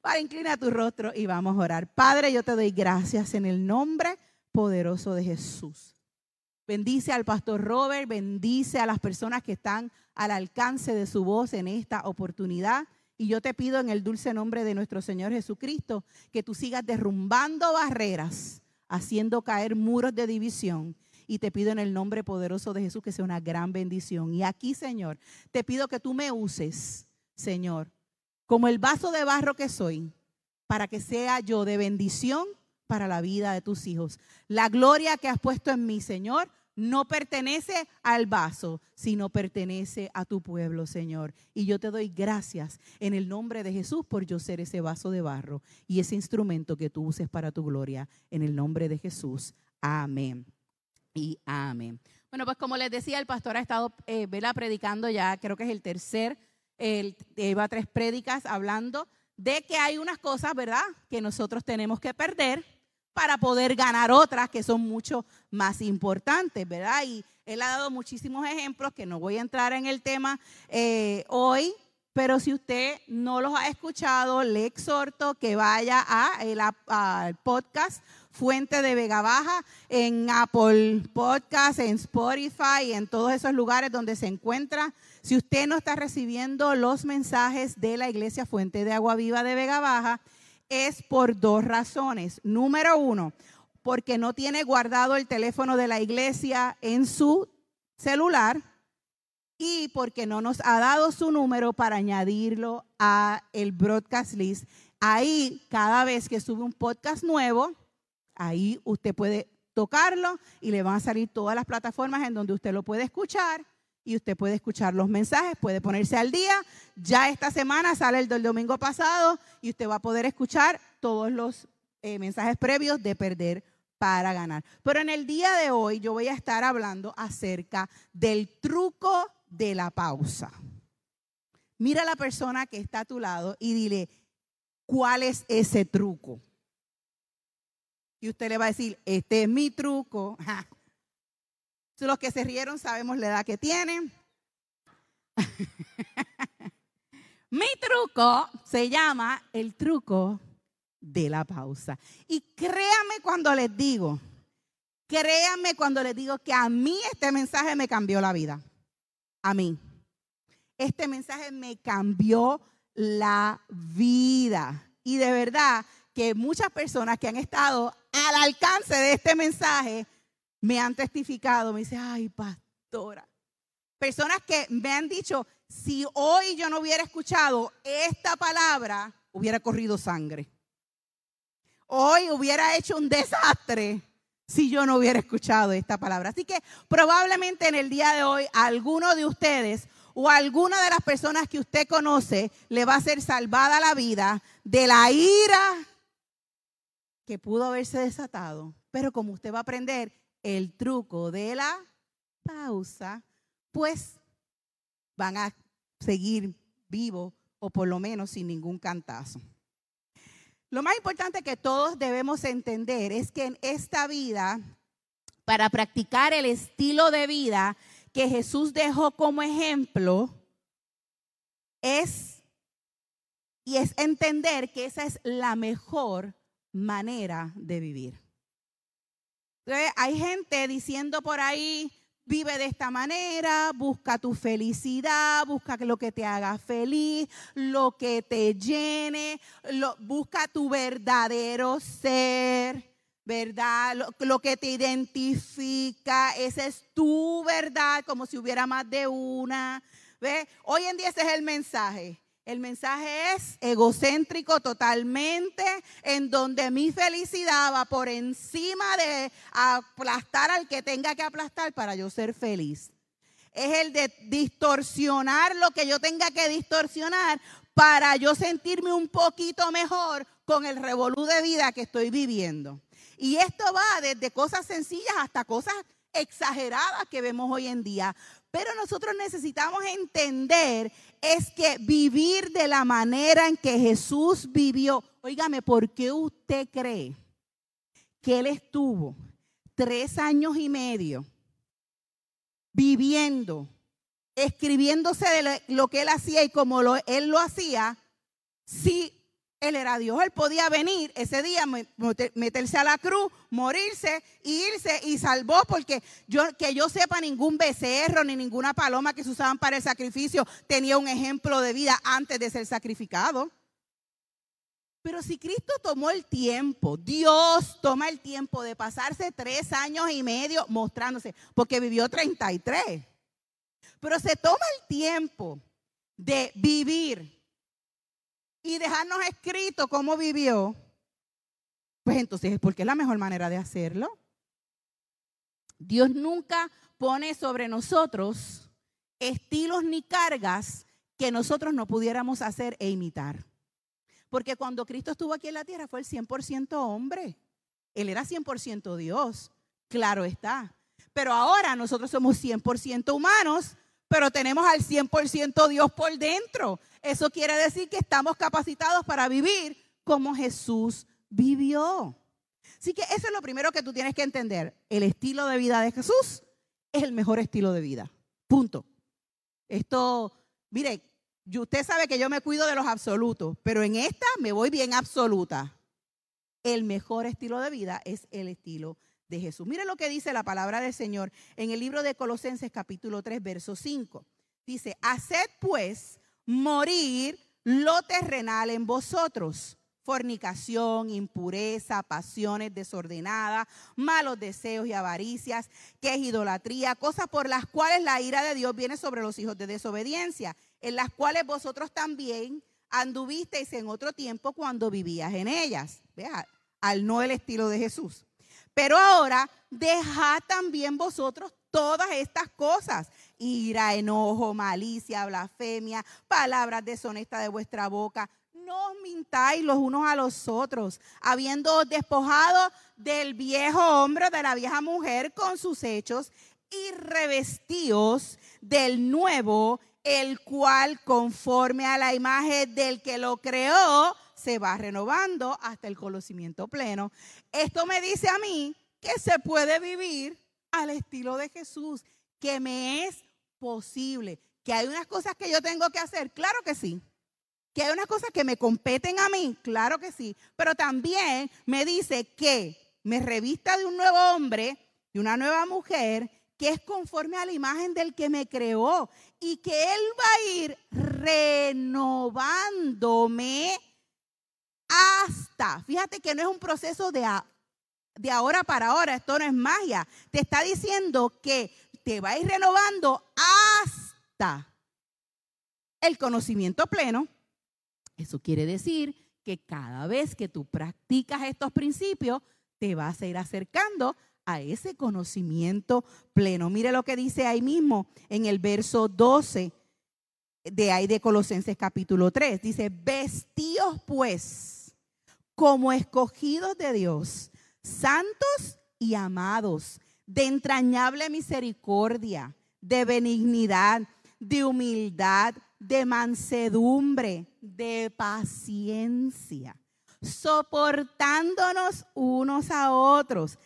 Para inclina tu rostro y vamos a orar. Padre, yo te doy gracias en el nombre poderoso de Jesús. Bendice al pastor Robert, bendice a las personas que están al alcance de su voz en esta oportunidad. Y yo te pido en el dulce nombre de nuestro Señor Jesucristo que tú sigas derrumbando barreras, haciendo caer muros de división. Y te pido en el nombre poderoso de Jesús que sea una gran bendición. Y aquí, Señor, te pido que tú me uses, Señor, como el vaso de barro que soy, para que sea yo de bendición para la vida de tus hijos. La gloria que has puesto en mí, Señor, no pertenece al vaso, sino pertenece a tu pueblo, Señor. Y yo te doy gracias en el nombre de Jesús por yo ser ese vaso de barro y ese instrumento que tú uses para tu gloria. En el nombre de Jesús. Amén. Y amén. Bueno, pues como les decía, el pastor ha estado, eh, vela, predicando ya, creo que es el tercer, el, lleva tres prédicas hablando de que hay unas cosas, ¿verdad?, que nosotros tenemos que perder para poder ganar otras que son mucho más importantes, ¿verdad? Y él ha dado muchísimos ejemplos que no voy a entrar en el tema eh, hoy, pero si usted no los ha escuchado, le exhorto que vaya al podcast Fuente de Vega Baja en Apple Podcast, en Spotify, en todos esos lugares donde se encuentra. Si usted no está recibiendo los mensajes de la Iglesia Fuente de Agua Viva de Vega Baja, es por dos razones. Número uno, porque no tiene guardado el teléfono de la iglesia en su celular y porque no nos ha dado su número para añadirlo a el broadcast list. Ahí, cada vez que sube un podcast nuevo, ahí usted puede tocarlo y le van a salir todas las plataformas en donde usted lo puede escuchar y usted puede escuchar los mensajes, puede ponerse al día. Ya esta semana sale el del domingo pasado y usted va a poder escuchar todos los eh, mensajes previos de perder para ganar. Pero en el día de hoy yo voy a estar hablando acerca del truco de la pausa. Mira a la persona que está a tu lado y dile, ¿cuál es ese truco? Y usted le va a decir, este es mi truco. Los que se rieron sabemos la edad que tienen. Mi truco se llama el truco de la pausa. Y créame cuando les digo, créanme cuando les digo que a mí este mensaje me cambió la vida. A mí. Este mensaje me cambió la vida. Y de verdad que muchas personas que han estado al alcance de este mensaje me han testificado, me dice, ay, pastora. Personas que me han dicho, si hoy yo no hubiera escuchado esta palabra, hubiera corrido sangre. Hoy hubiera hecho un desastre si yo no hubiera escuchado esta palabra. Así que probablemente en el día de hoy alguno de ustedes o alguna de las personas que usted conoce le va a ser salvada la vida de la ira que pudo haberse desatado. Pero como usted va a aprender el truco de la pausa, pues van a seguir vivos o por lo menos sin ningún cantazo. Lo más importante que todos debemos entender es que en esta vida, para practicar el estilo de vida que Jesús dejó como ejemplo, es y es entender que esa es la mejor manera de vivir hay gente diciendo por ahí, vive de esta manera, busca tu felicidad, busca lo que te haga feliz, lo que te llene, busca tu verdadero ser, ¿verdad? Lo, que te identifica, esa es tu verdad, como si hubiera más de una. ¿Ve? Hoy en día ese es el mensaje. El mensaje es egocéntrico totalmente, en donde mi felicidad va por encima de aplastar al que tenga que aplastar para yo ser feliz. Es el de distorsionar lo que yo tenga que distorsionar para yo sentirme un poquito mejor con el revolú de vida que estoy viviendo. Y esto va desde cosas sencillas hasta cosas exageradas que vemos hoy en día. Pero nosotros necesitamos entender es que vivir de la manera en que Jesús vivió, oígame, ¿por qué usted cree que Él estuvo tres años y medio viviendo, escribiéndose de lo que Él hacía y como Él lo hacía, si Él era Dios, él podía venir ese día, meterse a la cruz, morirse, irse y salvó, porque yo, que yo sepa, ningún becerro ni ninguna paloma que se usaban para el sacrificio tenía un ejemplo de vida antes de ser sacrificado. Pero si Cristo tomó el tiempo, Dios toma el tiempo de pasarse tres años y medio mostrándose, porque vivió 33. Pero se toma el tiempo de vivir y dejarnos escrito cómo vivió, pues entonces es porque es la mejor manera de hacerlo. Dios nunca pone sobre nosotros estilos ni cargas que nosotros no pudiéramos hacer e imitar. Porque cuando Cristo estuvo aquí en la tierra fue el 100% hombre. Él era 100% Dios, claro está. Pero ahora nosotros somos 100% humanos, pero tenemos al 100% Dios por dentro. Eso quiere decir que estamos capacitados para vivir como Jesús vivió. Así que eso es lo primero que tú tienes que entender. El estilo de vida de Jesús es el mejor estilo de vida. Punto. Esto, mire, usted sabe que yo me cuido de los absolutos, pero en esta me voy bien absoluta. El mejor estilo de vida es el estilo de Jesús. Mire lo que dice la palabra del Señor en el libro de Colosenses capítulo 3, verso 5. Dice, haced pues morir lo terrenal en vosotros. Fornicación, impureza, pasiones desordenadas, malos deseos y avaricias, que es idolatría, cosas por las cuales la ira de Dios viene sobre los hijos de desobediencia en las cuales vosotros también anduvisteis en otro tiempo cuando vivías en ellas. Vea, al no el estilo de Jesús. Pero ahora dejad también vosotros todas estas cosas. Ira, enojo, malicia, blasfemia, palabras deshonestas de vuestra boca. No os mintáis los unos a los otros, habiendo despojado del viejo hombre, de la vieja mujer con sus hechos, y revestíos del nuevo el cual conforme a la imagen del que lo creó, se va renovando hasta el conocimiento pleno. Esto me dice a mí que se puede vivir al estilo de Jesús, que me es posible, que hay unas cosas que yo tengo que hacer, claro que sí. Que hay unas cosas que me competen a mí, claro que sí. Pero también me dice que me revista de un nuevo hombre, de una nueva mujer, que es conforme a la imagen del que me creó y que Él va a ir renovándome hasta, fíjate que no es un proceso de, de ahora para ahora, esto no es magia, te está diciendo que te va a ir renovando hasta el conocimiento pleno. Eso quiere decir que cada vez que tú practicas estos principios, te vas a ir acercando a ese conocimiento pleno. Mire lo que dice ahí mismo en el verso 12 de ahí de Colosenses capítulo 3. Dice, vestíos pues como escogidos de Dios, santos y amados, de entrañable misericordia, de benignidad, de humildad, de mansedumbre, de paciencia, soportándonos unos a otros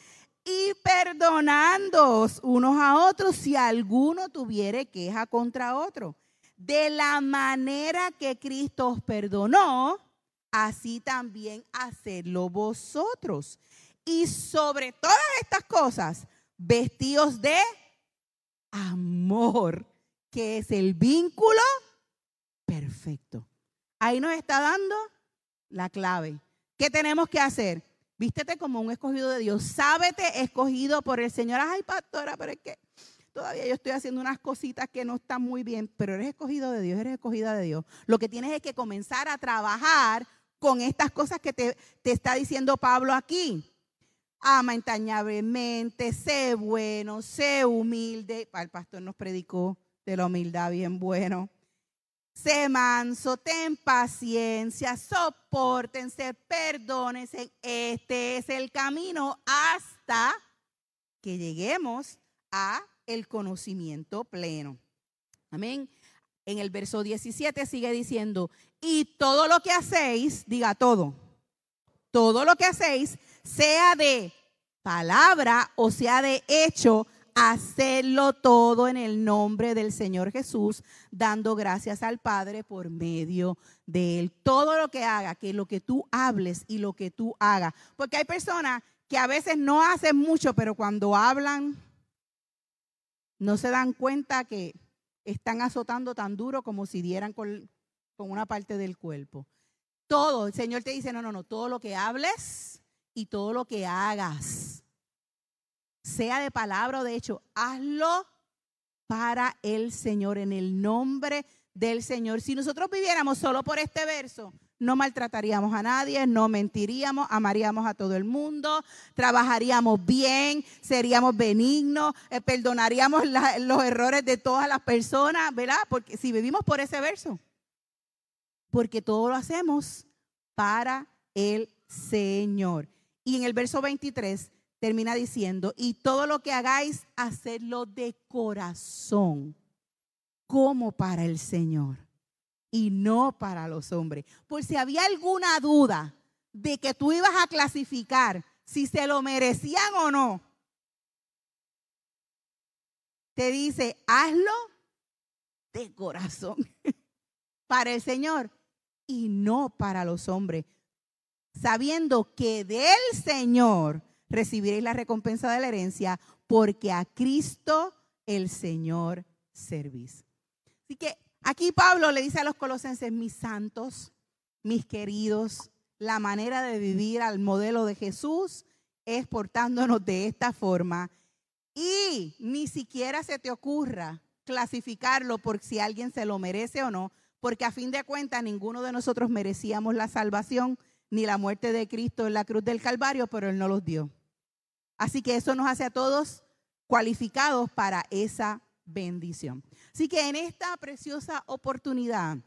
y perdonándoos unos a otros si alguno tuviere queja contra otro. De la manera que Cristo os perdonó, así también hacedlo vosotros. Y sobre todas estas cosas, vestidos de amor, que es el vínculo perfecto. Ahí nos está dando la clave. ¿Qué tenemos que hacer? Vístete como un escogido de Dios. Sábete escogido por el Señor. Ay, pastora, pero es que todavía yo estoy haciendo unas cositas que no están muy bien, pero eres escogido de Dios, eres escogida de Dios. Lo que tienes es que comenzar a trabajar con estas cosas que te, te está diciendo Pablo aquí. Ama entrañablemente, sé bueno, sé humilde. El pastor nos predicó de la humildad bien bueno. Sé manso, ten paciencia, soportense, perdónense. Este es el camino hasta que lleguemos a el conocimiento pleno. Amén. En el verso 17 sigue diciendo, y todo lo que hacéis, diga todo, todo lo que hacéis, sea de palabra o sea de hecho, hacedlo todo en el nombre del Señor Jesús, dando gracias al Padre por medio de Él. Todo lo que haga, que lo que tú hables y lo que tú hagas. Porque hay personas que a veces no hacen mucho, pero cuando hablan, no se dan cuenta que están azotando tan duro como si dieran con, con una parte del cuerpo. Todo, el Señor te dice, no, no, no, todo lo que hables y todo lo que hagas sea de palabra o de hecho, hazlo para el Señor, en el nombre del Señor. Si nosotros viviéramos solo por este verso, no maltrataríamos a nadie, no mentiríamos, amaríamos a todo el mundo, trabajaríamos bien, seríamos benignos, eh, perdonaríamos los errores de todas las personas, ¿verdad? Porque si vivimos por ese verso, porque todo lo hacemos para el Señor. Y en el verso 23 termina diciendo, y todo lo que hagáis, hacedlo de corazón, como para el Señor, y no para los hombres. Por si había alguna duda de que tú ibas a clasificar si se lo merecían o no, te dice, hazlo de corazón para el Señor y no para los hombres, sabiendo que del Señor recibiréis la recompensa de la herencia, porque a Cristo el Señor servís. Así que aquí Pablo le dice a los colosenses, mis santos, mis queridos, la manera de vivir al modelo de Jesús es portándonos de esta forma y ni siquiera se te ocurra clasificarlo por si alguien se lo merece o no, porque a fin de cuentas ninguno de nosotros merecíamos la salvación ni la muerte de Cristo en la cruz del Calvario, pero Él no los dio. Así que eso nos hace a todos cualificados para esa bendición. Así que en esta preciosa oportunidad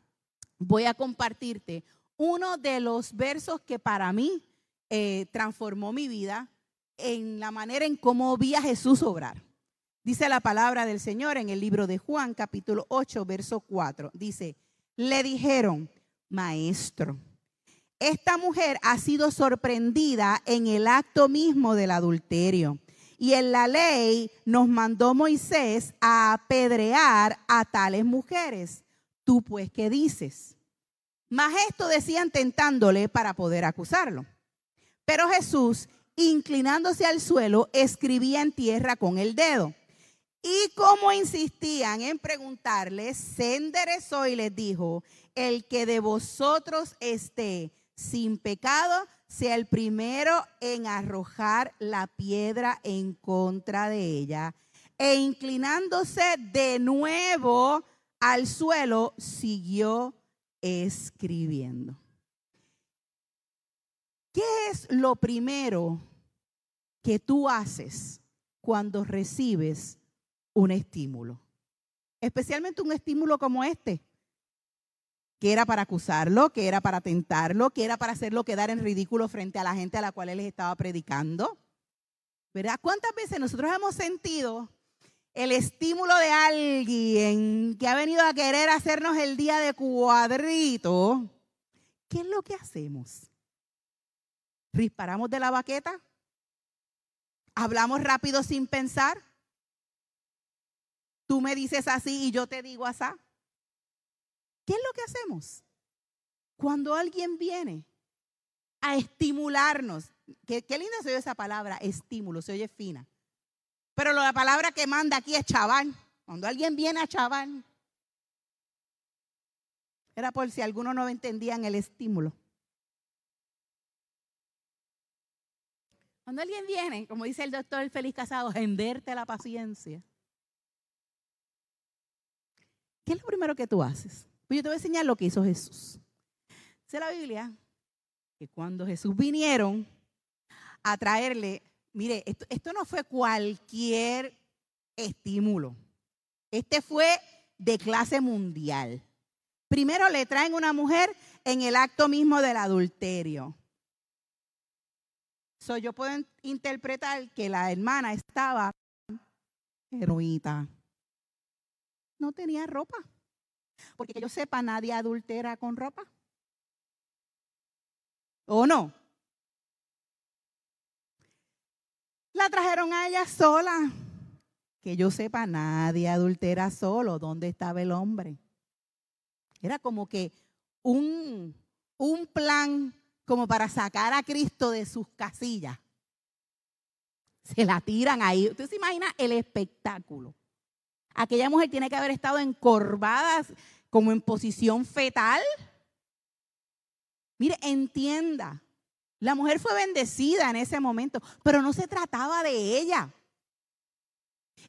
voy a compartirte uno de los versos que para mí eh, transformó mi vida en la manera en cómo vi a Jesús obrar. Dice la palabra del Señor en el libro de Juan, capítulo 8, verso 4. Dice, le dijeron, maestro, esta mujer ha sido sorprendida en el acto mismo del adulterio. Y en la ley nos mandó Moisés a apedrear a tales mujeres. Tú pues, ¿qué dices? Mas esto decían tentándole para poder acusarlo. Pero Jesús, inclinándose al suelo, escribía en tierra con el dedo. Y como insistían en preguntarle, se enderezó y les dijo, el que de vosotros esté sin pecado, sea el primero en arrojar la piedra en contra de ella. E inclinándose de nuevo al suelo, siguió escribiendo. ¿Qué es lo primero que tú haces cuando recibes un estímulo? Especialmente un estímulo como este que era para acusarlo, que era para tentarlo, que era para hacerlo quedar en ridículo frente a la gente a la cual él estaba predicando. ¿Verdad? ¿Cuántas veces nosotros hemos sentido el estímulo de alguien que ha venido a querer hacernos el día de cuadrito? ¿Qué es lo que hacemos? ¿Disparamos de la baqueta? ¿Hablamos rápido sin pensar? Tú me dices así y yo te digo así. ¿Qué es lo que hacemos? Cuando alguien viene a estimularnos, qué, linda se oye esa palabra, estímulo, se oye fina. Pero la palabra que manda aquí es chaval. Cuando alguien viene a chaval, era por si algunos no entendían el estímulo. Cuando alguien viene, como dice el doctor Feliz Casado, henderte la paciencia. ¿Qué es lo primero que tú haces? Pues yo te voy a enseñar lo que hizo Jesús. Dice la Biblia que cuando Jesús vinieron a traerle, mire, esto, no fue cualquier estímulo. Este fue de clase mundial. Primero le traen una mujer en el acto mismo del adulterio. So, yo puedo interpretar que la hermana estaba heroíta. No tenía ropa. Porque que yo sepa, nadie adultera con ropa. ¿O no? La trajeron a ella sola. que yo sepa, nadie adultera solo. ¿Dónde estaba el hombre? Era como que un, un plan como para sacar a Cristo de sus casillas. Se la tiran ahí. ¿Usted se imagina el espectáculo? Aquella mujer tiene que haber estado encorvada como en posición fetal. Mire, entienda, la mujer fue bendecida en ese momento, pero no se trataba de ella.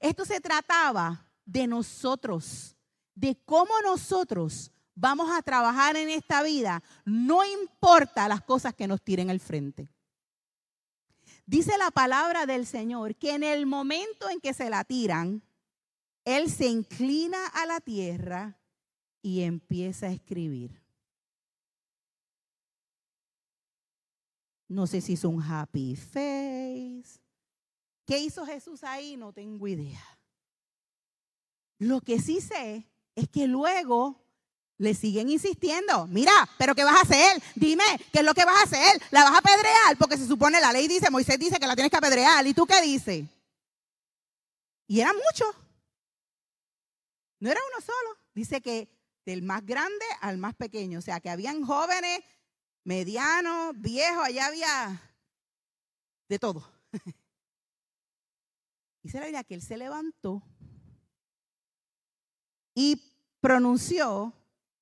Esto se trataba de nosotros, de cómo nosotros vamos a trabajar en esta vida, no importa las cosas que nos tiren al frente. Dice la palabra del Señor que en el momento en que se la tiran, Él se inclina a la tierra y empieza a escribir. No sé si hizo un happy face. ¿Qué hizo Jesús ahí? No tengo idea. Lo que sí sé es que luego le siguen insistiendo. Mira, pero ¿qué vas a hacer? Dime, ¿qué es lo que vas a hacer? ¿La vas a apedrear? Porque se supone la ley dice, Moisés dice que la tienes que apedrear. ¿Y tú qué dices? Y eran muchos. No era uno solo. Dice que del más grande al más pequeño. O sea, que habían jóvenes, medianos, viejos, allá había de todo. Dice la Biblia que él se levantó y pronunció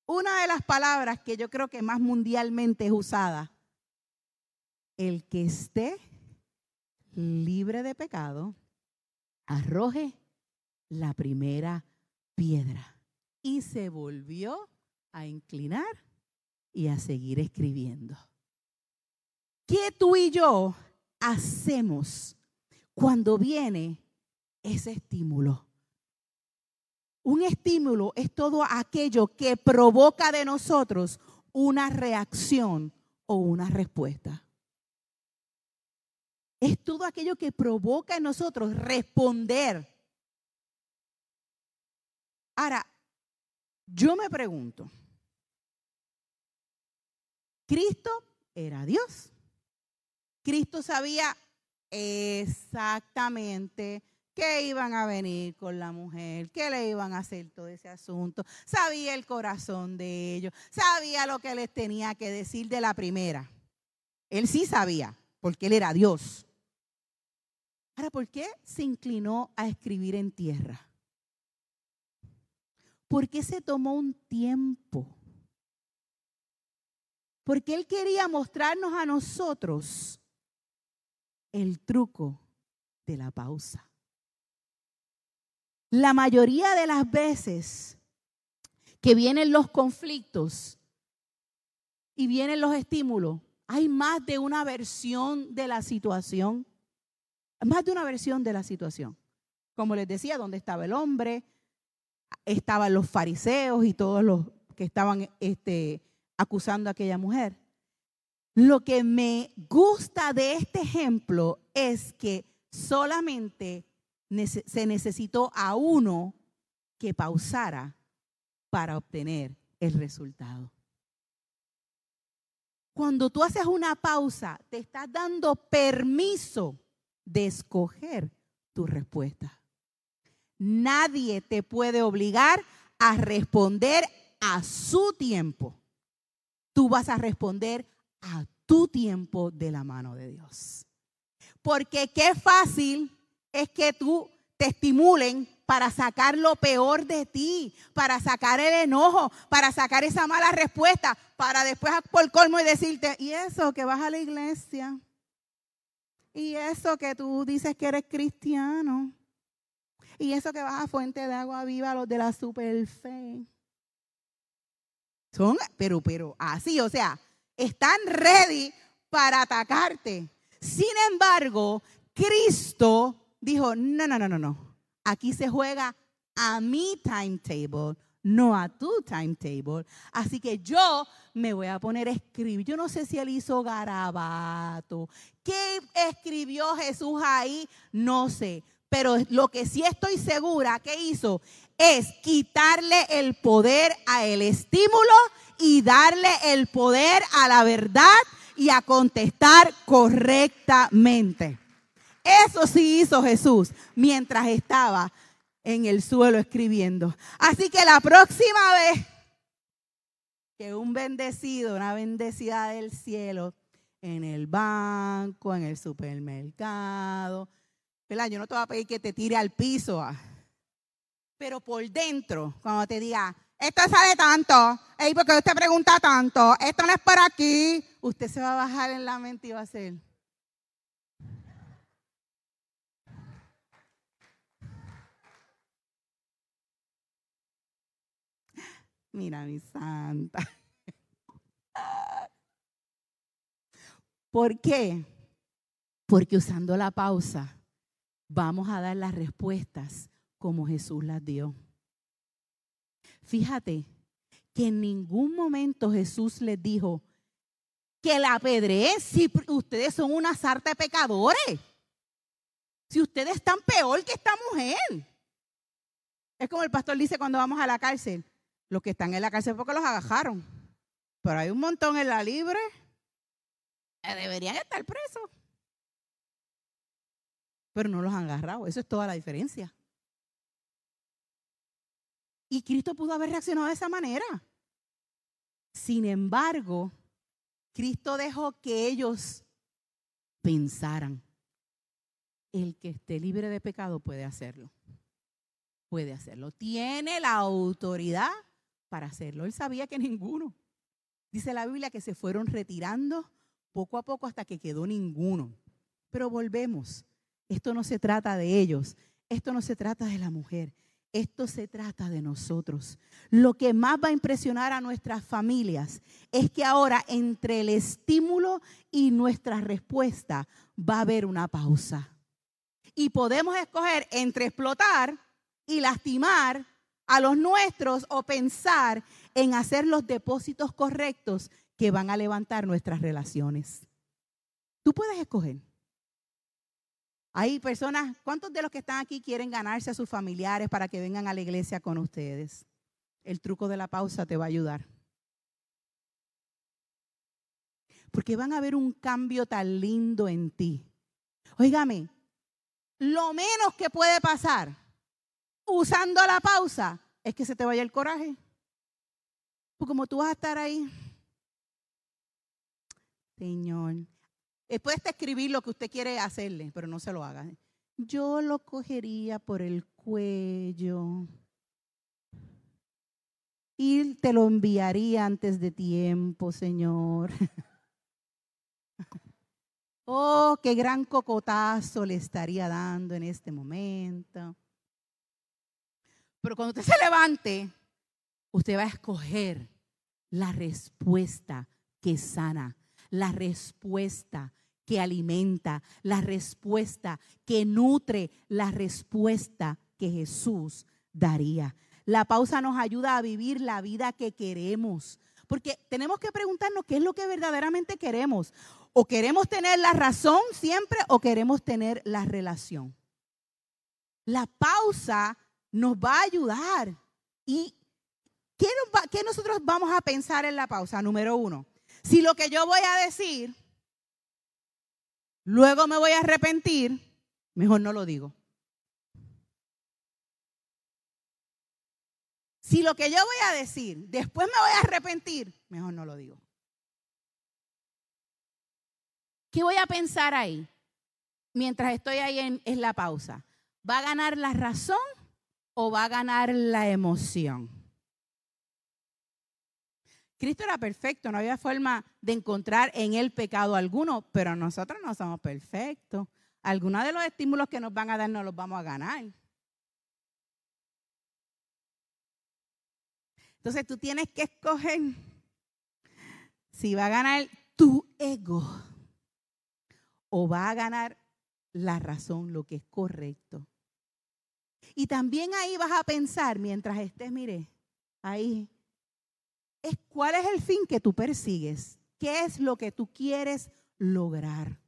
una de las palabras que yo creo que más mundialmente es usada. El que esté libre de pecado, arroje la primera piedra y se volvió a inclinar y a seguir escribiendo. ¿Qué tú y yo hacemos cuando viene ese estímulo? Un estímulo es todo aquello que provoca de nosotros una reacción o una respuesta. Es todo aquello que provoca en nosotros responder. Ahora, yo me pregunto, Cristo era Dios. Cristo sabía exactamente que iban a venir con la mujer, que le iban a hacer todo ese asunto. Sabía el corazón de ellos, sabía lo que les tenía que decir de la primera. Él sí sabía, porque él era Dios. Ahora, ¿por qué se inclinó a escribir en tierra? ¿Por qué se tomó un tiempo? Porque Él quería mostrarnos a nosotros el truco de la pausa. La mayoría de las veces que vienen los conflictos y vienen los estímulos, hay más de una versión de la situación. Más de una versión de la situación. Como les decía, ¿dónde estaba el hombre? Estaban los fariseos y todos los que estaban este, acusando a aquella mujer. Lo que me gusta de este ejemplo es que solamente se necesitó a uno que pausara para obtener el resultado. Cuando tú haces una pausa, te estás dando permiso de escoger tu respuesta. Nadie te puede obligar a responder a su tiempo. Tú vas a responder a tu tiempo de la mano de Dios. Porque qué fácil es que tú te estimulen para sacar lo peor de ti, para sacar el enojo, para sacar esa mala respuesta, para después por colmo y decirte, y eso que vas a la iglesia, y eso que tú dices que eres cristiano, y eso que vas a Fuente de Agua Viva, los de la super fe. Son, pero, pero así, o sea, están ready para atacarte. Sin embargo, Cristo dijo, no, no, no, no, no. Aquí se juega a mi timetable, no a tu timetable. Así que yo me voy a poner a escribir. Yo no sé si él hizo garabato. ¿Qué escribió Jesús ahí? No sé. Pero lo que sí estoy segura que hizo es quitarle el poder a el estímulo y darle el poder a la verdad y a contestar correctamente. Eso sí hizo Jesús mientras estaba en el suelo escribiendo. Así que la próxima vez que un bendecido, una bendecida del cielo, en el banco, en el supermercado, ¿verdad? Yo no te voy a pedir que te tire al piso, ah. pero por dentro, cuando te diga, esto sale tanto, ¿por porque usted pregunta tanto, esto no es por aquí, usted se va a bajar en la mente y va a hacer. Mira, mi santa. ¿Por qué? Porque usando la pausa vamos a dar las respuestas como Jesús las dio. Fíjate que en ningún momento Jesús les dijo que la apedreen si ustedes son una sarta de pecadores. Si ustedes están peor que esta mujer. Es como el pastor dice cuando vamos a la cárcel. Los que están en la cárcel porque los agajaron. Pero hay un montón en la libre. deberían estar presos. Pero no los han agarrado. Eso es toda la diferencia. Y Cristo pudo haber reaccionado de esa manera. Sin embargo, Cristo dejó que ellos pensaran. El que esté libre de pecado puede hacerlo. Puede hacerlo. Tiene la autoridad para hacerlo. Él sabía que ninguno. Dice la Biblia que se fueron retirando poco a poco hasta que quedó ninguno. Pero volvemos. Esto no se trata de ellos. Esto no se trata de la mujer. Esto se trata de nosotros. Lo que más va a impresionar a nuestras familias es que ahora entre el estímulo y nuestra respuesta va a haber una pausa. Y podemos escoger entre explotar y lastimar a los nuestros o pensar en hacer los depósitos correctos que van a levantar nuestras relaciones. Tú puedes escoger. Hay personas, ¿cuántos de los que están aquí quieren ganarse a sus familiares para que vengan a la iglesia con ustedes? El truco de la pausa te va a ayudar. Porque van a ver un cambio tan lindo en ti. Óigame, lo menos que puede pasar usando la pausa es que se te vaya el coraje. Porque como tú vas a estar ahí, Señor, puedes escribir lo que usted quiere hacerle, pero no se lo haga. Yo lo cogería por el cuello y te lo enviaría antes de tiempo, Señor. Oh, qué gran cocotazo le estaría dando en este momento. Pero cuando usted se levante, usted va a escoger la respuesta que sana, la respuesta que alimenta, la respuesta que nutre, la respuesta que Jesús daría. La pausa nos ayuda a vivir la vida que queremos, porque tenemos que preguntarnos qué es lo que verdaderamente queremos. O queremos tener la razón siempre o queremos tener la relación. La pausa nos va a ayudar. ¿Y qué, qué nosotros vamos a pensar en la pausa? Número uno, si lo que yo voy a decir, luego me voy a arrepentir, mejor no lo digo. Si lo que yo voy a decir, después me voy a arrepentir, mejor no lo digo. ¿Qué voy a pensar ahí? Mientras estoy ahí en, la pausa. ¿Va a ganar la razón o va a ganar la emoción? Cristo era perfecto, no había forma de encontrar en él pecado alguno, pero nosotros no somos perfectos. Algunos de los estímulos que nos van a dar no los vamos a ganar. Entonces tú tienes que escoger si va a ganar tu ego o va a ganar la razón, lo que es correcto. Y también ahí vas a pensar, mientras estés, mire, ahí, es cuál es el fin que tú persigues, qué es lo que tú quieres lograr.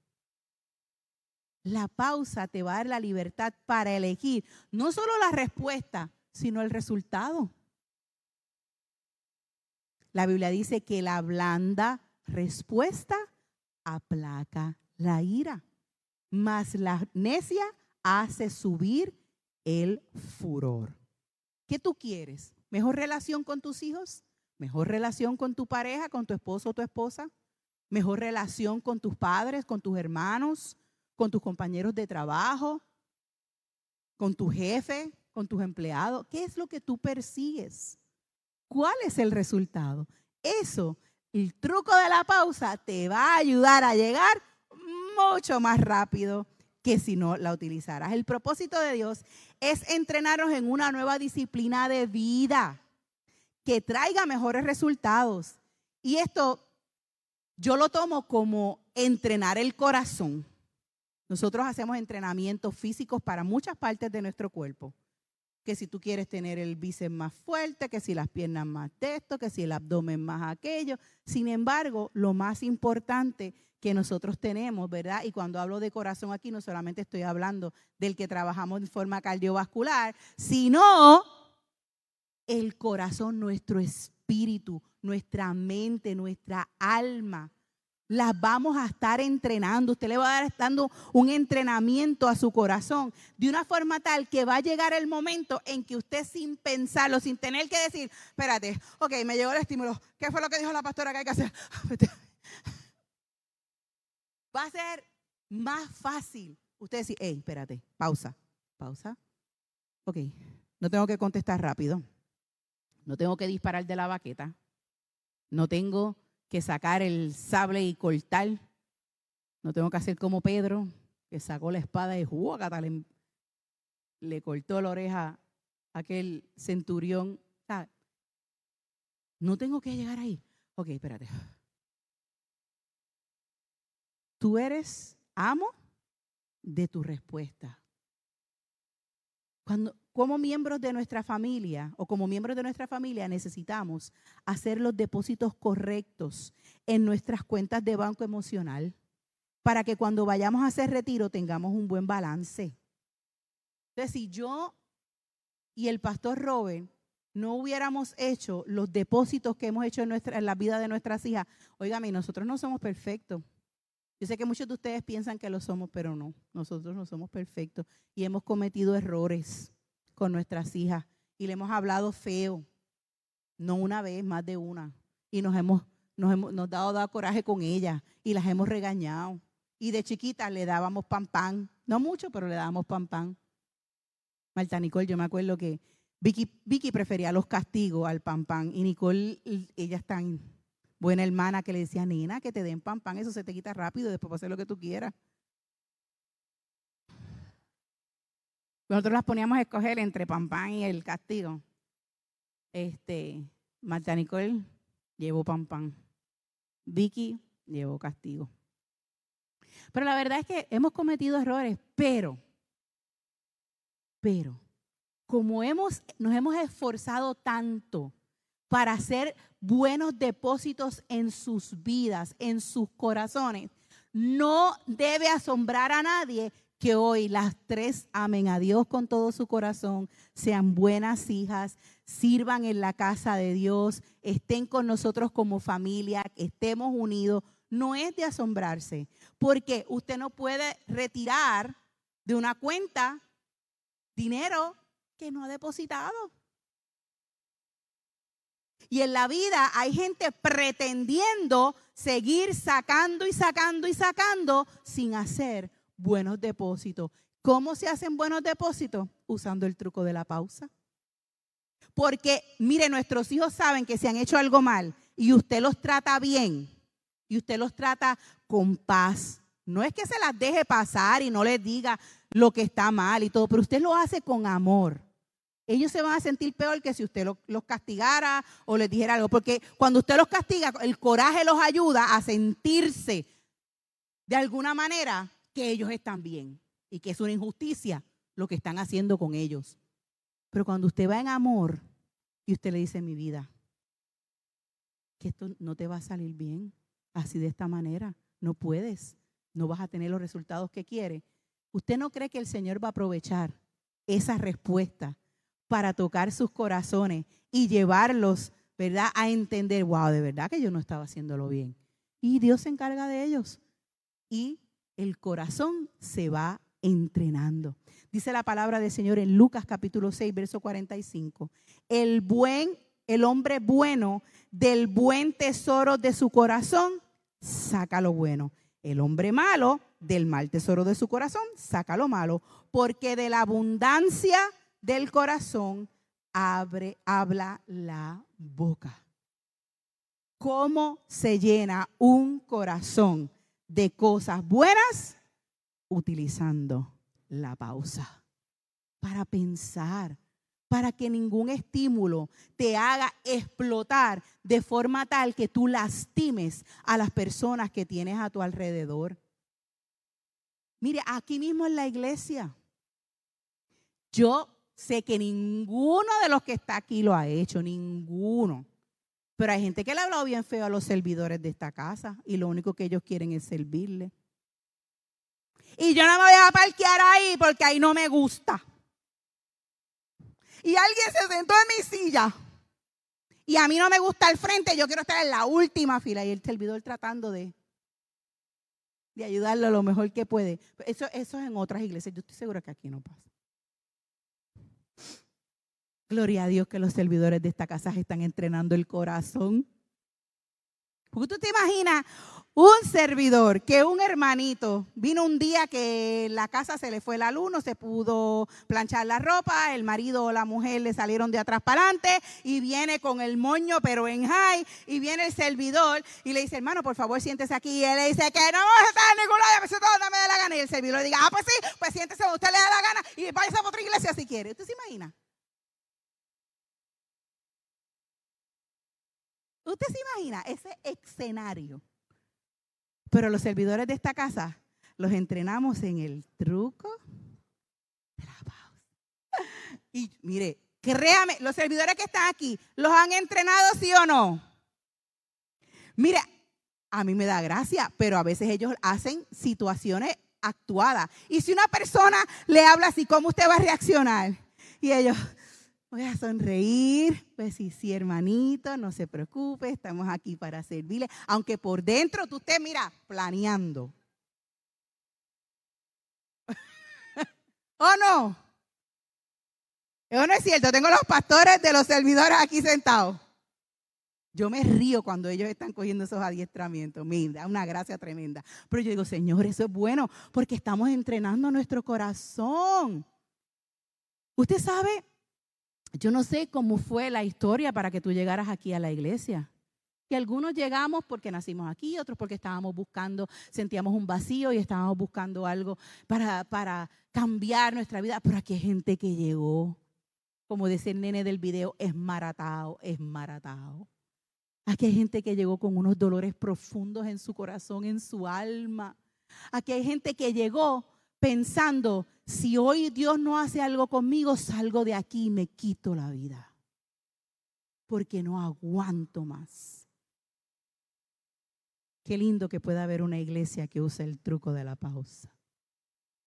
La pausa te va a dar la libertad para elegir no solo la respuesta, sino el resultado. La Biblia dice que la blanda respuesta aplaca la ira, mas la necia hace subir el furor. ¿Qué tú quieres? ¿Mejor relación con tus hijos? ¿Mejor relación con tu pareja, con tu esposo o tu esposa? ¿Mejor relación con tus padres, con tus hermanos, con tus compañeros de trabajo, con tu jefe, con tus empleados? ¿Qué es lo que tú persigues? ¿Cuál es el resultado? Eso, el truco de la pausa te va a ayudar a llegar mucho más rápido que si no la utilizaras. El propósito de Dios es entrenarnos en una nueva disciplina de vida que traiga mejores resultados. Y esto yo lo tomo como entrenar el corazón. Nosotros hacemos entrenamientos físicos para muchas partes de nuestro cuerpo. Que si tú quieres tener el bíceps más fuerte, que si las piernas más de esto, que si el abdomen más aquello. Sin embargo, lo más importante que nosotros tenemos, ¿verdad? Y cuando hablo de corazón aquí, no solamente estoy hablando del que trabajamos de forma cardiovascular, sino el corazón, nuestro espíritu, nuestra mente, nuestra alma. Las vamos a estar entrenando. Usted le va a dar dando un entrenamiento a su corazón de una forma tal que va a llegar el momento en que usted sin pensarlo, sin tener que decir, espérate, ok, me llegó el estímulo. ¿Qué fue lo que dijo la pastora que hay que hacer? Va a ser más fácil usted decir, hey, espérate, pausa, pausa. Ok, no tengo que contestar rápido. No tengo que disparar de la baqueta. No tengo que sacar el sable y cortar. No tengo que hacer como Pedro, que sacó la espada y le, le cortó la oreja a aquel centurión. No tengo que llegar ahí. Ok, espérate. Tú eres amo de tu respuesta. Cuando, como miembros de nuestra familia o como miembros de nuestra familia necesitamos hacer los depósitos correctos en nuestras cuentas de banco emocional para que cuando vayamos a hacer retiro tengamos un buen balance. Entonces, si yo y el pastor Robert no hubiéramos hecho los depósitos que hemos hecho en, nuestra, en la vida de nuestras hijas, oígame, nosotros no somos perfectos. Yo sé que muchos de ustedes piensan que lo somos, pero no, nosotros no somos perfectos y hemos cometido errores con nuestras hijas y le hemos hablado feo, no una vez, más de una, y nos hemos, nos hemos nos dado, dado coraje con ellas y las hemos regañado. Y de chiquita le dábamos pan pan, no mucho, pero le dábamos pan pan. Marta Nicole, yo me acuerdo que Vicky, Vicky prefería los castigos al pan pan y Nicole, ella está en buena hermana que le decía, nena, que te den pan pan, eso se te quita rápido, después hacer lo que tú quieras. Nosotros las poníamos a escoger entre pan pan y el castigo. Este, Marta Nicole llevó pan pan. Vicky llevó castigo. Pero la verdad es que hemos cometido errores, pero, pero, como hemos, nos hemos esforzado tanto para hacer buenos depósitos en sus vidas, en sus corazones. No debe asombrar a nadie que hoy las tres amen a Dios con todo su corazón, sean buenas hijas, sirvan en la casa de Dios, estén con nosotros como familia, estemos unidos. No es de asombrarse, porque usted no puede retirar de una cuenta dinero que no ha depositado. Y en la vida hay gente pretendiendo seguir sacando y sacando y sacando sin hacer buenos depósitos. ¿Cómo se hacen buenos depósitos? Usando el truco de la pausa. Porque, mire, nuestros hijos saben que si han hecho algo mal y usted los trata bien y usted los trata con paz, no es que se las deje pasar y no les diga lo que está mal y todo, pero usted lo hace con amor ellos se van a sentir peor que si usted los, castigara o les dijera algo. Porque cuando usted los castiga, el coraje los ayuda a sentirse de alguna manera que ellos están bien y que es una injusticia lo que están haciendo con ellos. Pero cuando usted va en amor y usted le dice, mi vida, que esto no te va a salir bien así de esta manera, no puedes, no vas a tener los resultados que quiere. ¿Usted no cree que el Señor va a aprovechar esa respuesta para tocar sus corazones y llevarlos, ¿verdad? A entender, wow, de verdad que yo no estaba haciéndolo bien. Y Dios se encarga de ellos. Y el corazón se va entrenando. Dice la palabra del Señor en Lucas capítulo 6, verso 45. El buen, el hombre bueno del buen tesoro de su corazón saca lo bueno. El hombre malo del mal tesoro de su corazón saca lo malo, porque de la abundancia del corazón abre, habla la boca. ¿Cómo se llena un corazón de cosas buenas? Utilizando la pausa para pensar, para que ningún estímulo te haga explotar de forma tal que tú lastimes a las personas que tienes a tu alrededor. Mire, aquí mismo en la iglesia, yo sé que ninguno de los que está aquí lo ha hecho, ninguno. Pero hay gente que le ha hablado bien feo a los servidores de esta casa y lo único que ellos quieren es servirle. Y yo no me voy a parquear ahí porque ahí no me gusta. Y alguien se sentó en mi silla. Y a mí no me gusta el frente, yo quiero estar en la última fila. Y el servidor tratando de, de ayudarlo lo mejor que puede. Eso, eso es en otras iglesias. Yo estoy segura que aquí no pasa. Gloria a Dios que los servidores de esta casa están entrenando el corazón. Porque tú te imaginas un servidor que un hermanito vino un día que la casa se le fue la luz, no se pudo planchar la ropa, el marido o la mujer le salieron de atrás para adelante y viene con el moño pero en high y viene el servidor y le dice, hermano, por favor siéntese aquí y él le dice que no vamos a estar en ningún lado, pues todo me da la gana y el servidor le diga, ah, pues sí, pues siéntese, usted le da la gana y vaya a otra iglesia si quiere. ¿Usted se imagina? ¿Usted se imagina ese escenario? Pero los servidores de esta casa los entrenamos en el truco de la pausa. Y mire, créame, los servidores que están aquí, ¿los han entrenado sí o no? Mire, a mí me da gracia, pero a veces ellos hacen situaciones actuadas. Y si una persona le habla así, ¿cómo usted va a reaccionar? Y ellos, Voy a sonreír, pues sí, sí, hermanito, no se preocupe, estamos aquí para servirle, aunque por dentro tú estés, mira, planeando. ¿O no? Eso no es cierto, tengo los pastores de los servidores aquí sentados. Yo me río cuando ellos están cogiendo esos adiestramientos. Me una gracia tremenda. Pero yo digo, Señor, eso es bueno porque estamos entrenando nuestro corazón. Usted sabe, yo no sé cómo fue la historia para que tú llegaras aquí a la iglesia. Que algunos llegamos porque nacimos aquí, otros porque estábamos buscando, sentíamos un vacío y estábamos buscando algo para, para cambiar nuestra vida. Pero aquí hay gente que llegó, como dice el nene del video, es maratao, es maratao. Aquí hay gente que llegó con unos dolores profundos en su corazón, en su alma. Aquí hay gente que llegó pensando, si hoy Dios no hace algo conmigo, salgo de aquí y me quito la vida. Porque no aguanto más. Qué lindo que pueda haber una iglesia que use el truco de la pausa.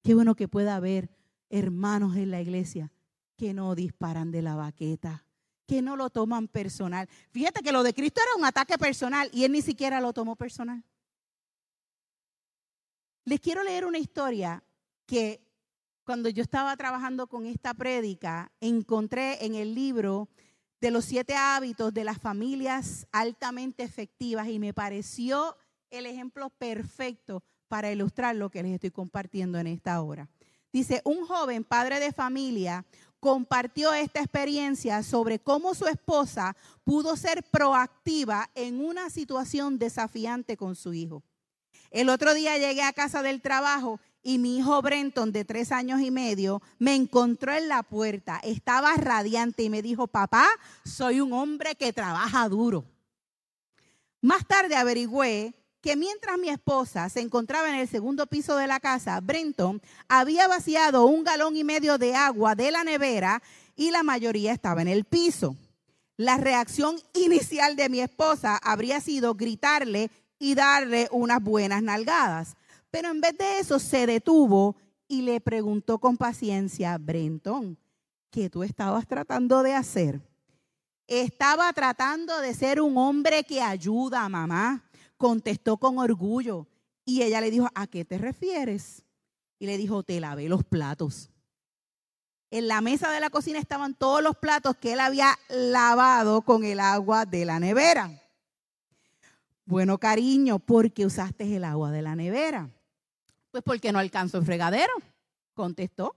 Qué bueno que pueda haber hermanos en la iglesia que no disparan de la baqueta, que no lo toman personal. Fíjate que lo de Cristo era un ataque personal y él ni siquiera lo tomó personal. Les quiero leer una historia que cuando yo estaba trabajando con esta prédica, encontré en el libro de los siete hábitos de las familias altamente efectivas y me pareció el ejemplo perfecto para ilustrar lo que les estoy compartiendo en esta hora. Dice, un joven padre de familia compartió esta experiencia sobre cómo su esposa pudo ser proactiva en una situación desafiante con su hijo. El otro día llegué a casa del trabajo y mi hijo Brenton, de tres años y medio, me encontró en la puerta. Estaba radiante y me dijo, papá, soy un hombre que trabaja duro. Más tarde averigüé que mientras mi esposa se encontraba en el segundo piso de la casa, Brenton había vaciado un galón y medio de agua de la nevera y la mayoría estaba en el piso. La reacción inicial de mi esposa habría sido gritarle y darle unas buenas nalgadas. Pero en vez de eso se detuvo y le preguntó con paciencia, Brenton, ¿qué tú estabas tratando de hacer? Estaba tratando de ser un hombre que ayuda a mamá, contestó con orgullo. Y ella le dijo, ¿a qué te refieres? y le dijo, te lavé los platos. En la mesa de la cocina estaban todos los platos que él había lavado con el agua de la nevera. Bueno, cariño, ¿por qué usaste el agua de la nevera? Pues porque no alcanzó el fregadero, contestó.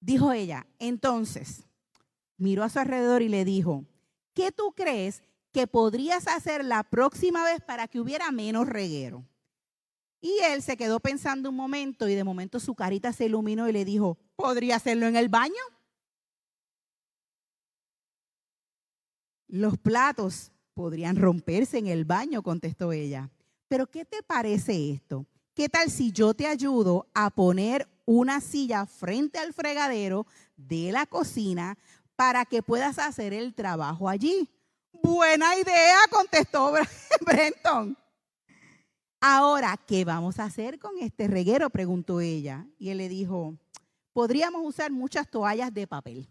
Dijo ella, entonces, miró a su alrededor y le dijo, ¿qué tú crees que podrías hacer la próxima vez para que hubiera menos reguero? Y él se quedó pensando un momento y de momento su carita se iluminó y le dijo, ¿podría hacerlo en el baño? Los platos podrían romperse en el baño, contestó ella. Pero ¿qué te parece esto? ¿Qué tal si yo te ayudo a poner una silla frente al fregadero de la cocina para que puedas hacer el trabajo allí? Buena idea, contestó Brenton. Ahora, ¿qué vamos a hacer con este reguero? preguntó ella. Y él le dijo, podríamos usar muchas toallas de papel.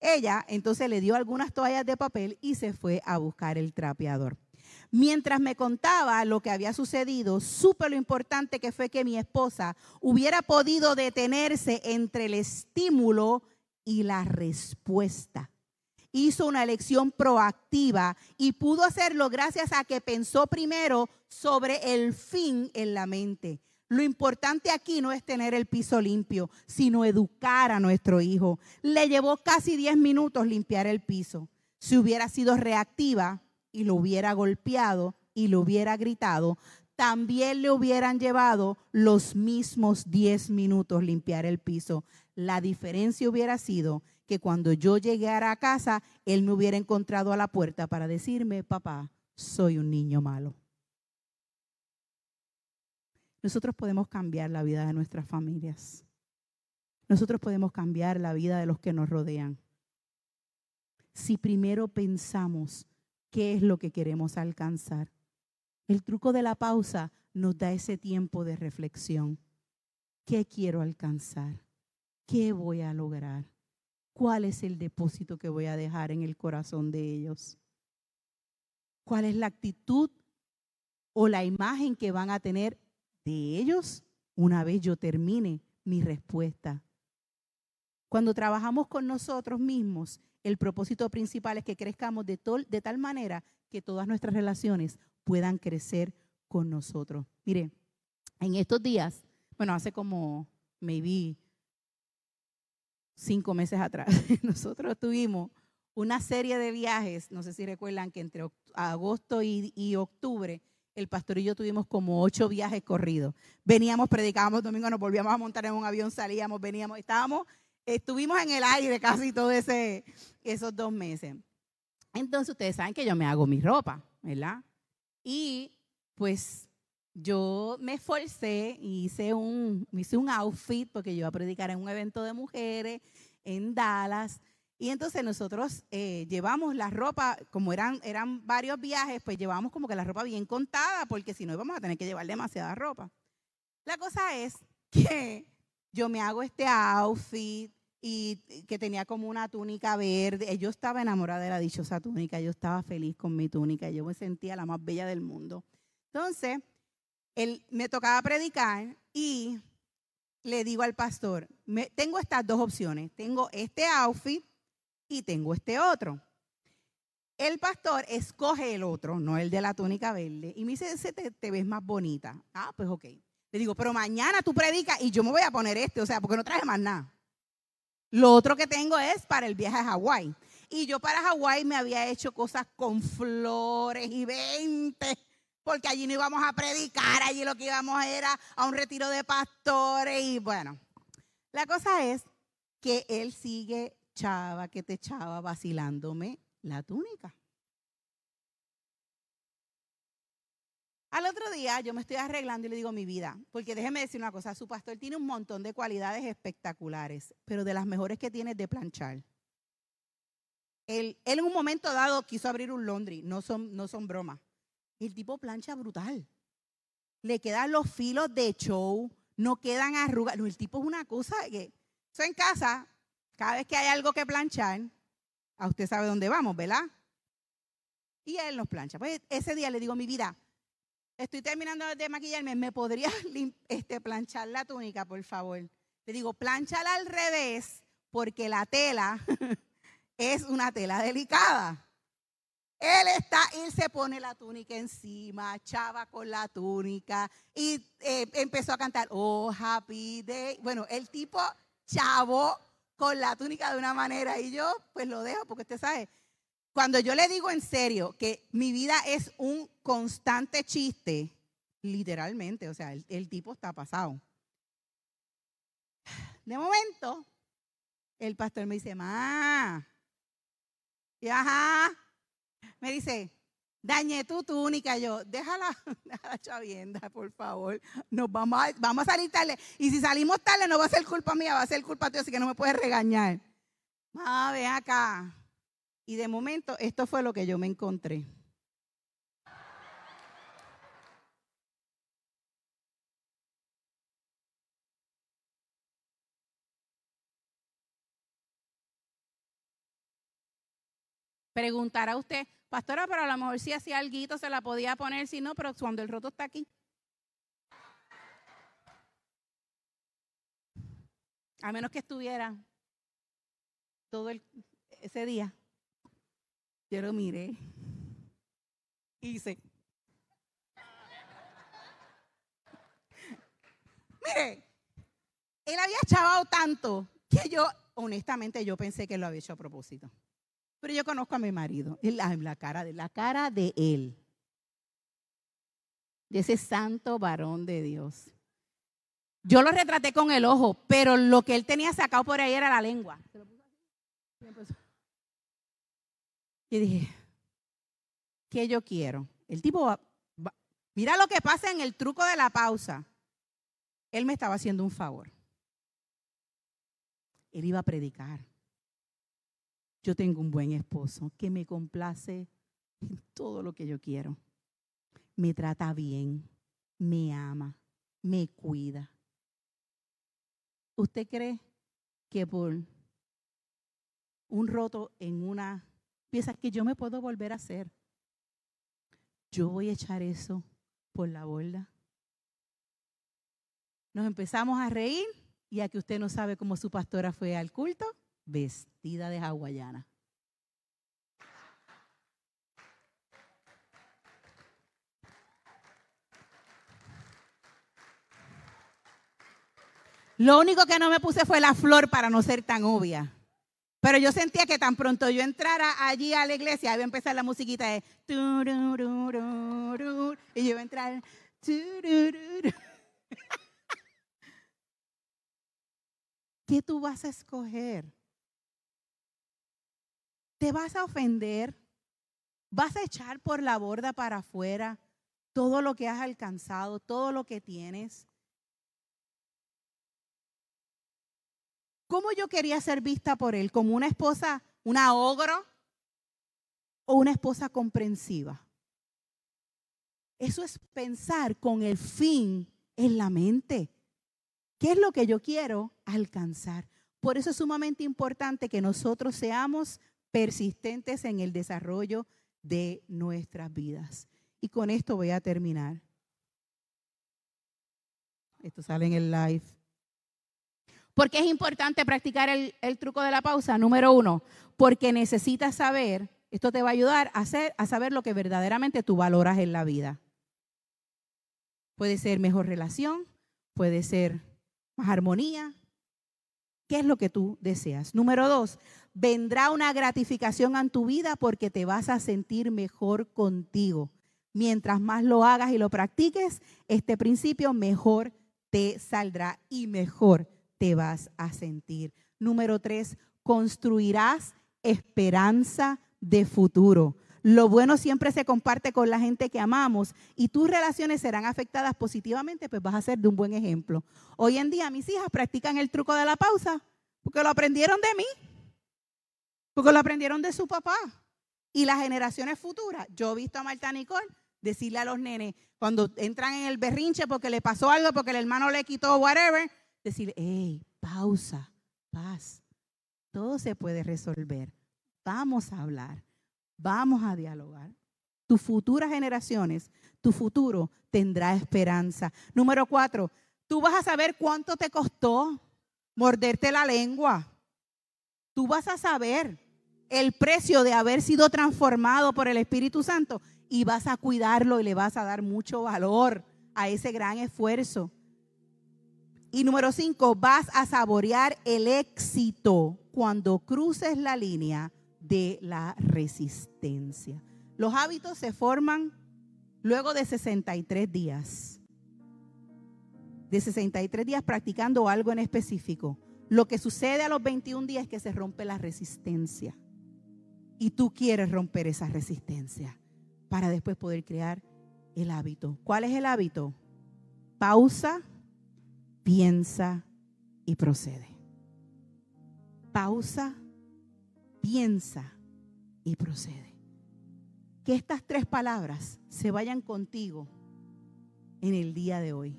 Ella entonces le dio algunas toallas de papel y se fue a buscar el trapeador. Mientras me contaba lo que había sucedido, supe lo importante que fue que mi esposa hubiera podido detenerse entre el estímulo y la respuesta hizo una elección proactiva y pudo hacerlo gracias a que pensó primero sobre el fin en la mente. Lo importante aquí no es tener el piso limpio, sino educar a nuestro hijo. Le llevó casi 10 minutos limpiar el piso. Si hubiera sido reactiva y lo hubiera golpeado y lo hubiera gritado, también le hubieran llevado los mismos 10 minutos limpiar el piso. La diferencia hubiera sido que cuando yo llegara a casa, él me hubiera encontrado a la puerta para decirme, papá, soy un niño malo. Nosotros podemos cambiar la vida de nuestras familias. Nosotros podemos cambiar la vida de los que nos rodean. Si primero pensamos qué es lo que queremos alcanzar. El truco de la pausa nos da ese tiempo de reflexión. ¿Qué quiero alcanzar? ¿Qué voy a lograr? ¿Cuál es el depósito que voy a dejar en el corazón de ellos? ¿Cuál es la actitud o la imagen que van a tener de ellos una vez yo termine mi respuesta? Cuando trabajamos con nosotros mismos, el propósito principal es que crezcamos de, de tal manera que todas nuestras relaciones puedan crecer con nosotros. Mire, en estos días, bueno, hace como maybe cinco meses atrás, nosotros tuvimos una serie de viajes, no sé si recuerdan que entre agosto y, octubre, el pastor y yo tuvimos como ocho viajes corridos. Veníamos, predicábamos domingo, nos volvíamos a montar en un avión, salíamos, veníamos, estábamos, estuvimos en el aire casi todos esos dos meses. Entonces ustedes saben que yo me hago mi ropa, ¿verdad? Y pues yo me esforcé y hice un, hice un outfit porque yo iba a predicar en un evento de mujeres en Dallas. Y entonces nosotros eh, llevamos la ropa, como eran, eran varios viajes, pues llevamos como que la ropa bien contada, porque si no íbamos a tener que llevar demasiada ropa. La cosa es que yo me hago este outfit y que tenía como una túnica verde. Yo estaba enamorada de la dichosa túnica, yo estaba feliz con mi túnica, yo me sentía la más bella del mundo. Entonces, él, me tocaba predicar y le digo al pastor, tengo estas dos opciones, tengo este outfit y tengo este otro. El pastor escoge el otro, no el de la túnica verde, y me dice, ese te, ves más bonita. Ah, pues ok. Le digo, pero mañana tú predicas y yo me voy a poner este, o sea, porque no traje más nada. Lo otro que tengo es para el viaje a Hawái. Y yo para Hawái me había hecho cosas con flores y 20 porque allí no íbamos a predicar, allí lo que íbamos era a un retiro de pastores y bueno. La cosa es que él sigue chava, que te chava vacilándome la túnica. Al otro día yo me estoy arreglando y le digo mi vida, porque déjeme decir una cosa, su pastor tiene un montón de cualidades espectaculares, pero de las mejores que tiene es de planchar. Él, él en un momento dado quiso abrir un laundry, no son, no son bromas. El tipo plancha brutal. Le quedan los filos de show, no quedan arrugas. No, el tipo es una cosa que, eso en casa, cada vez que hay algo que planchar, a usted sabe dónde vamos, ¿verdad? Y él nos plancha. Pues ese día le digo, mi vida, estoy terminando de maquillarme, ¿me podrías este, planchar la túnica, por favor? Le digo, planchala al revés, porque la tela es una tela delicada. Él está, él se pone la túnica encima, chava con la túnica y eh, empezó a cantar, oh, happy day. Bueno, el tipo chavo con la túnica de una manera y yo pues lo dejo porque usted sabe, cuando yo le digo en serio que mi vida es un constante chiste, literalmente, o sea, el, tipo está pasado. De momento, el pastor me dice, ma, y ajá, me dice, dañé tu túnica. Yo, déjala, déjala chavienda, por favor. Nos vamos a, vamos a salir tarde. Y si salimos tarde, no va a ser culpa mía, va a ser culpa tuya, así que no me puedes regañar. Ah, ven acá. Y de momento, esto fue lo que yo me encontré. Preguntará usted, pastora, pero a lo mejor si hacía algo se la podía poner, si no, pero cuando el roto está aquí. A menos que estuviera todo ese día. Yo lo miré. Hice. Mire, él había chavado tanto que yo, honestamente, yo pensé que lo había hecho a propósito. Pero yo conozco a mi marido, la, la cara de la cara de él, de ese santo varón de Dios. Yo lo retraté con el ojo, pero lo que él tenía sacado por ahí era la lengua. Y dije, ¿qué yo quiero? El tipo, mira lo que pasa en el truco de la pausa. Él me estaba haciendo un favor. Él iba a predicar yo tengo un buen esposo que me complace en todo lo que yo quiero. Me trata bien, me ama, me cuida. ¿Usted cree que por un roto en una pieza que yo me puedo volver a hacer, yo voy a echar eso por la borda? Nos empezamos a reír y a que usted no sabe cómo su pastora fue al culto vestida de hawaiana. Lo único que no me puse fue la flor para no ser tan obvia. Pero yo sentía que tan pronto yo entrara allí a la iglesia, iba a empezar la musiquita de... Y yo iba a entrar... ¿Qué tú vas a escoger? te vas a ofender, vas a echar por la borda para afuera todo lo que has alcanzado, todo lo que tienes. ¿Cómo yo quería ser vista por él? ¿Como una esposa, una ogro o una esposa comprensiva? Eso es pensar con el fin en la mente. ¿Qué es lo que yo quiero alcanzar? Por eso es sumamente importante que nosotros seamos persistentes en el desarrollo de nuestras vidas. Y con esto voy a terminar. Esto sale en el live. ¿Por qué es importante practicar el, truco de la pausa? Número uno, porque necesitas saber, esto te va a ayudar a, a saber lo que verdaderamente tú valoras en la vida. Puede ser mejor relación, puede ser más armonía. ¿Qué es lo que tú deseas? Número dos, vendrá una gratificación en tu vida porque te vas a sentir mejor contigo. Mientras más lo hagas y lo practiques, este principio mejor te saldrá y mejor te vas a sentir. Número tres, construirás esperanza de futuro. Lo bueno siempre se comparte con la gente que amamos y tus relaciones serán afectadas positivamente, pues vas a ser de un buen ejemplo. Hoy en día mis hijas practican el truco de la pausa porque lo aprendieron de mí. Porque lo aprendieron de su papá. Y las generaciones futuras. Yo he visto a Marta Nicole decirle a los nenes, cuando entran en el berrinche porque le pasó algo, porque el hermano le quitó whatever, decirle, hey, pausa, paz. Todo se puede resolver. Vamos a hablar. Vamos a dialogar. tus futuras generaciones, tu futuro tendrá esperanza. Número cuatro, tú vas a saber cuánto te costó morderte la lengua. Tú vas a saber el precio de haber sido transformado por el Espíritu Santo y vas a cuidarlo y le vas a dar mucho valor a ese gran esfuerzo. Y número cinco, vas a saborear el éxito cuando cruces la línea de la resistencia. Los hábitos se forman luego de 63 días. De 63 días practicando algo en específico. Lo que sucede a los 21 días es que se rompe la resistencia. Y tú quieres romper esa resistencia para después poder crear el hábito. ¿Cuál es el hábito? Pausa, piensa y procede. Pausa, piensa y procede. Que estas tres palabras se vayan contigo en el día de hoy.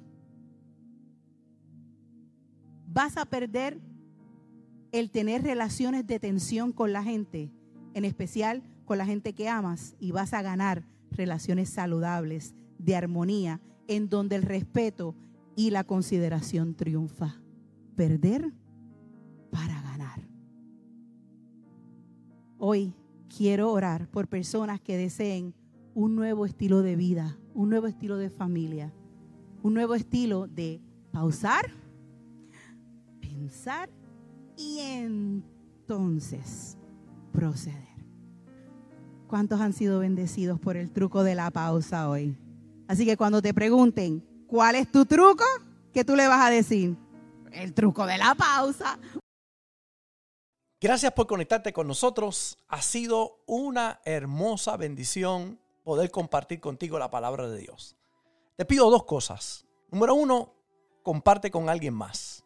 Vas a perder el tener relaciones de tensión con la gente, en especial con la gente que amas, y vas a ganar relaciones saludables, de armonía, en donde el respeto y la consideración triunfa. Perder para ganar. Hoy quiero orar por personas que deseen un nuevo estilo de vida, un nuevo estilo de familia, un nuevo estilo de pausar, pensar y entonces proceder. ¿Cuántos han sido bendecidos por el truco de la pausa hoy? Así que cuando te pregunten, ¿cuál es tu truco? ¿Qué tú le vas a decir? El truco de la pausa. Gracias por conectarte con nosotros. Ha sido una hermosa bendición poder compartir contigo la palabra de Dios. Te pido dos cosas. Número uno, comparte con alguien más.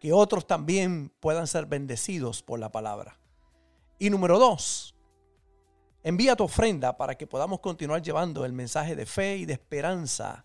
Que otros también puedan ser bendecidos por la palabra. Y número dos, Envía tu ofrenda para que podamos continuar llevando el mensaje de fe y de esperanza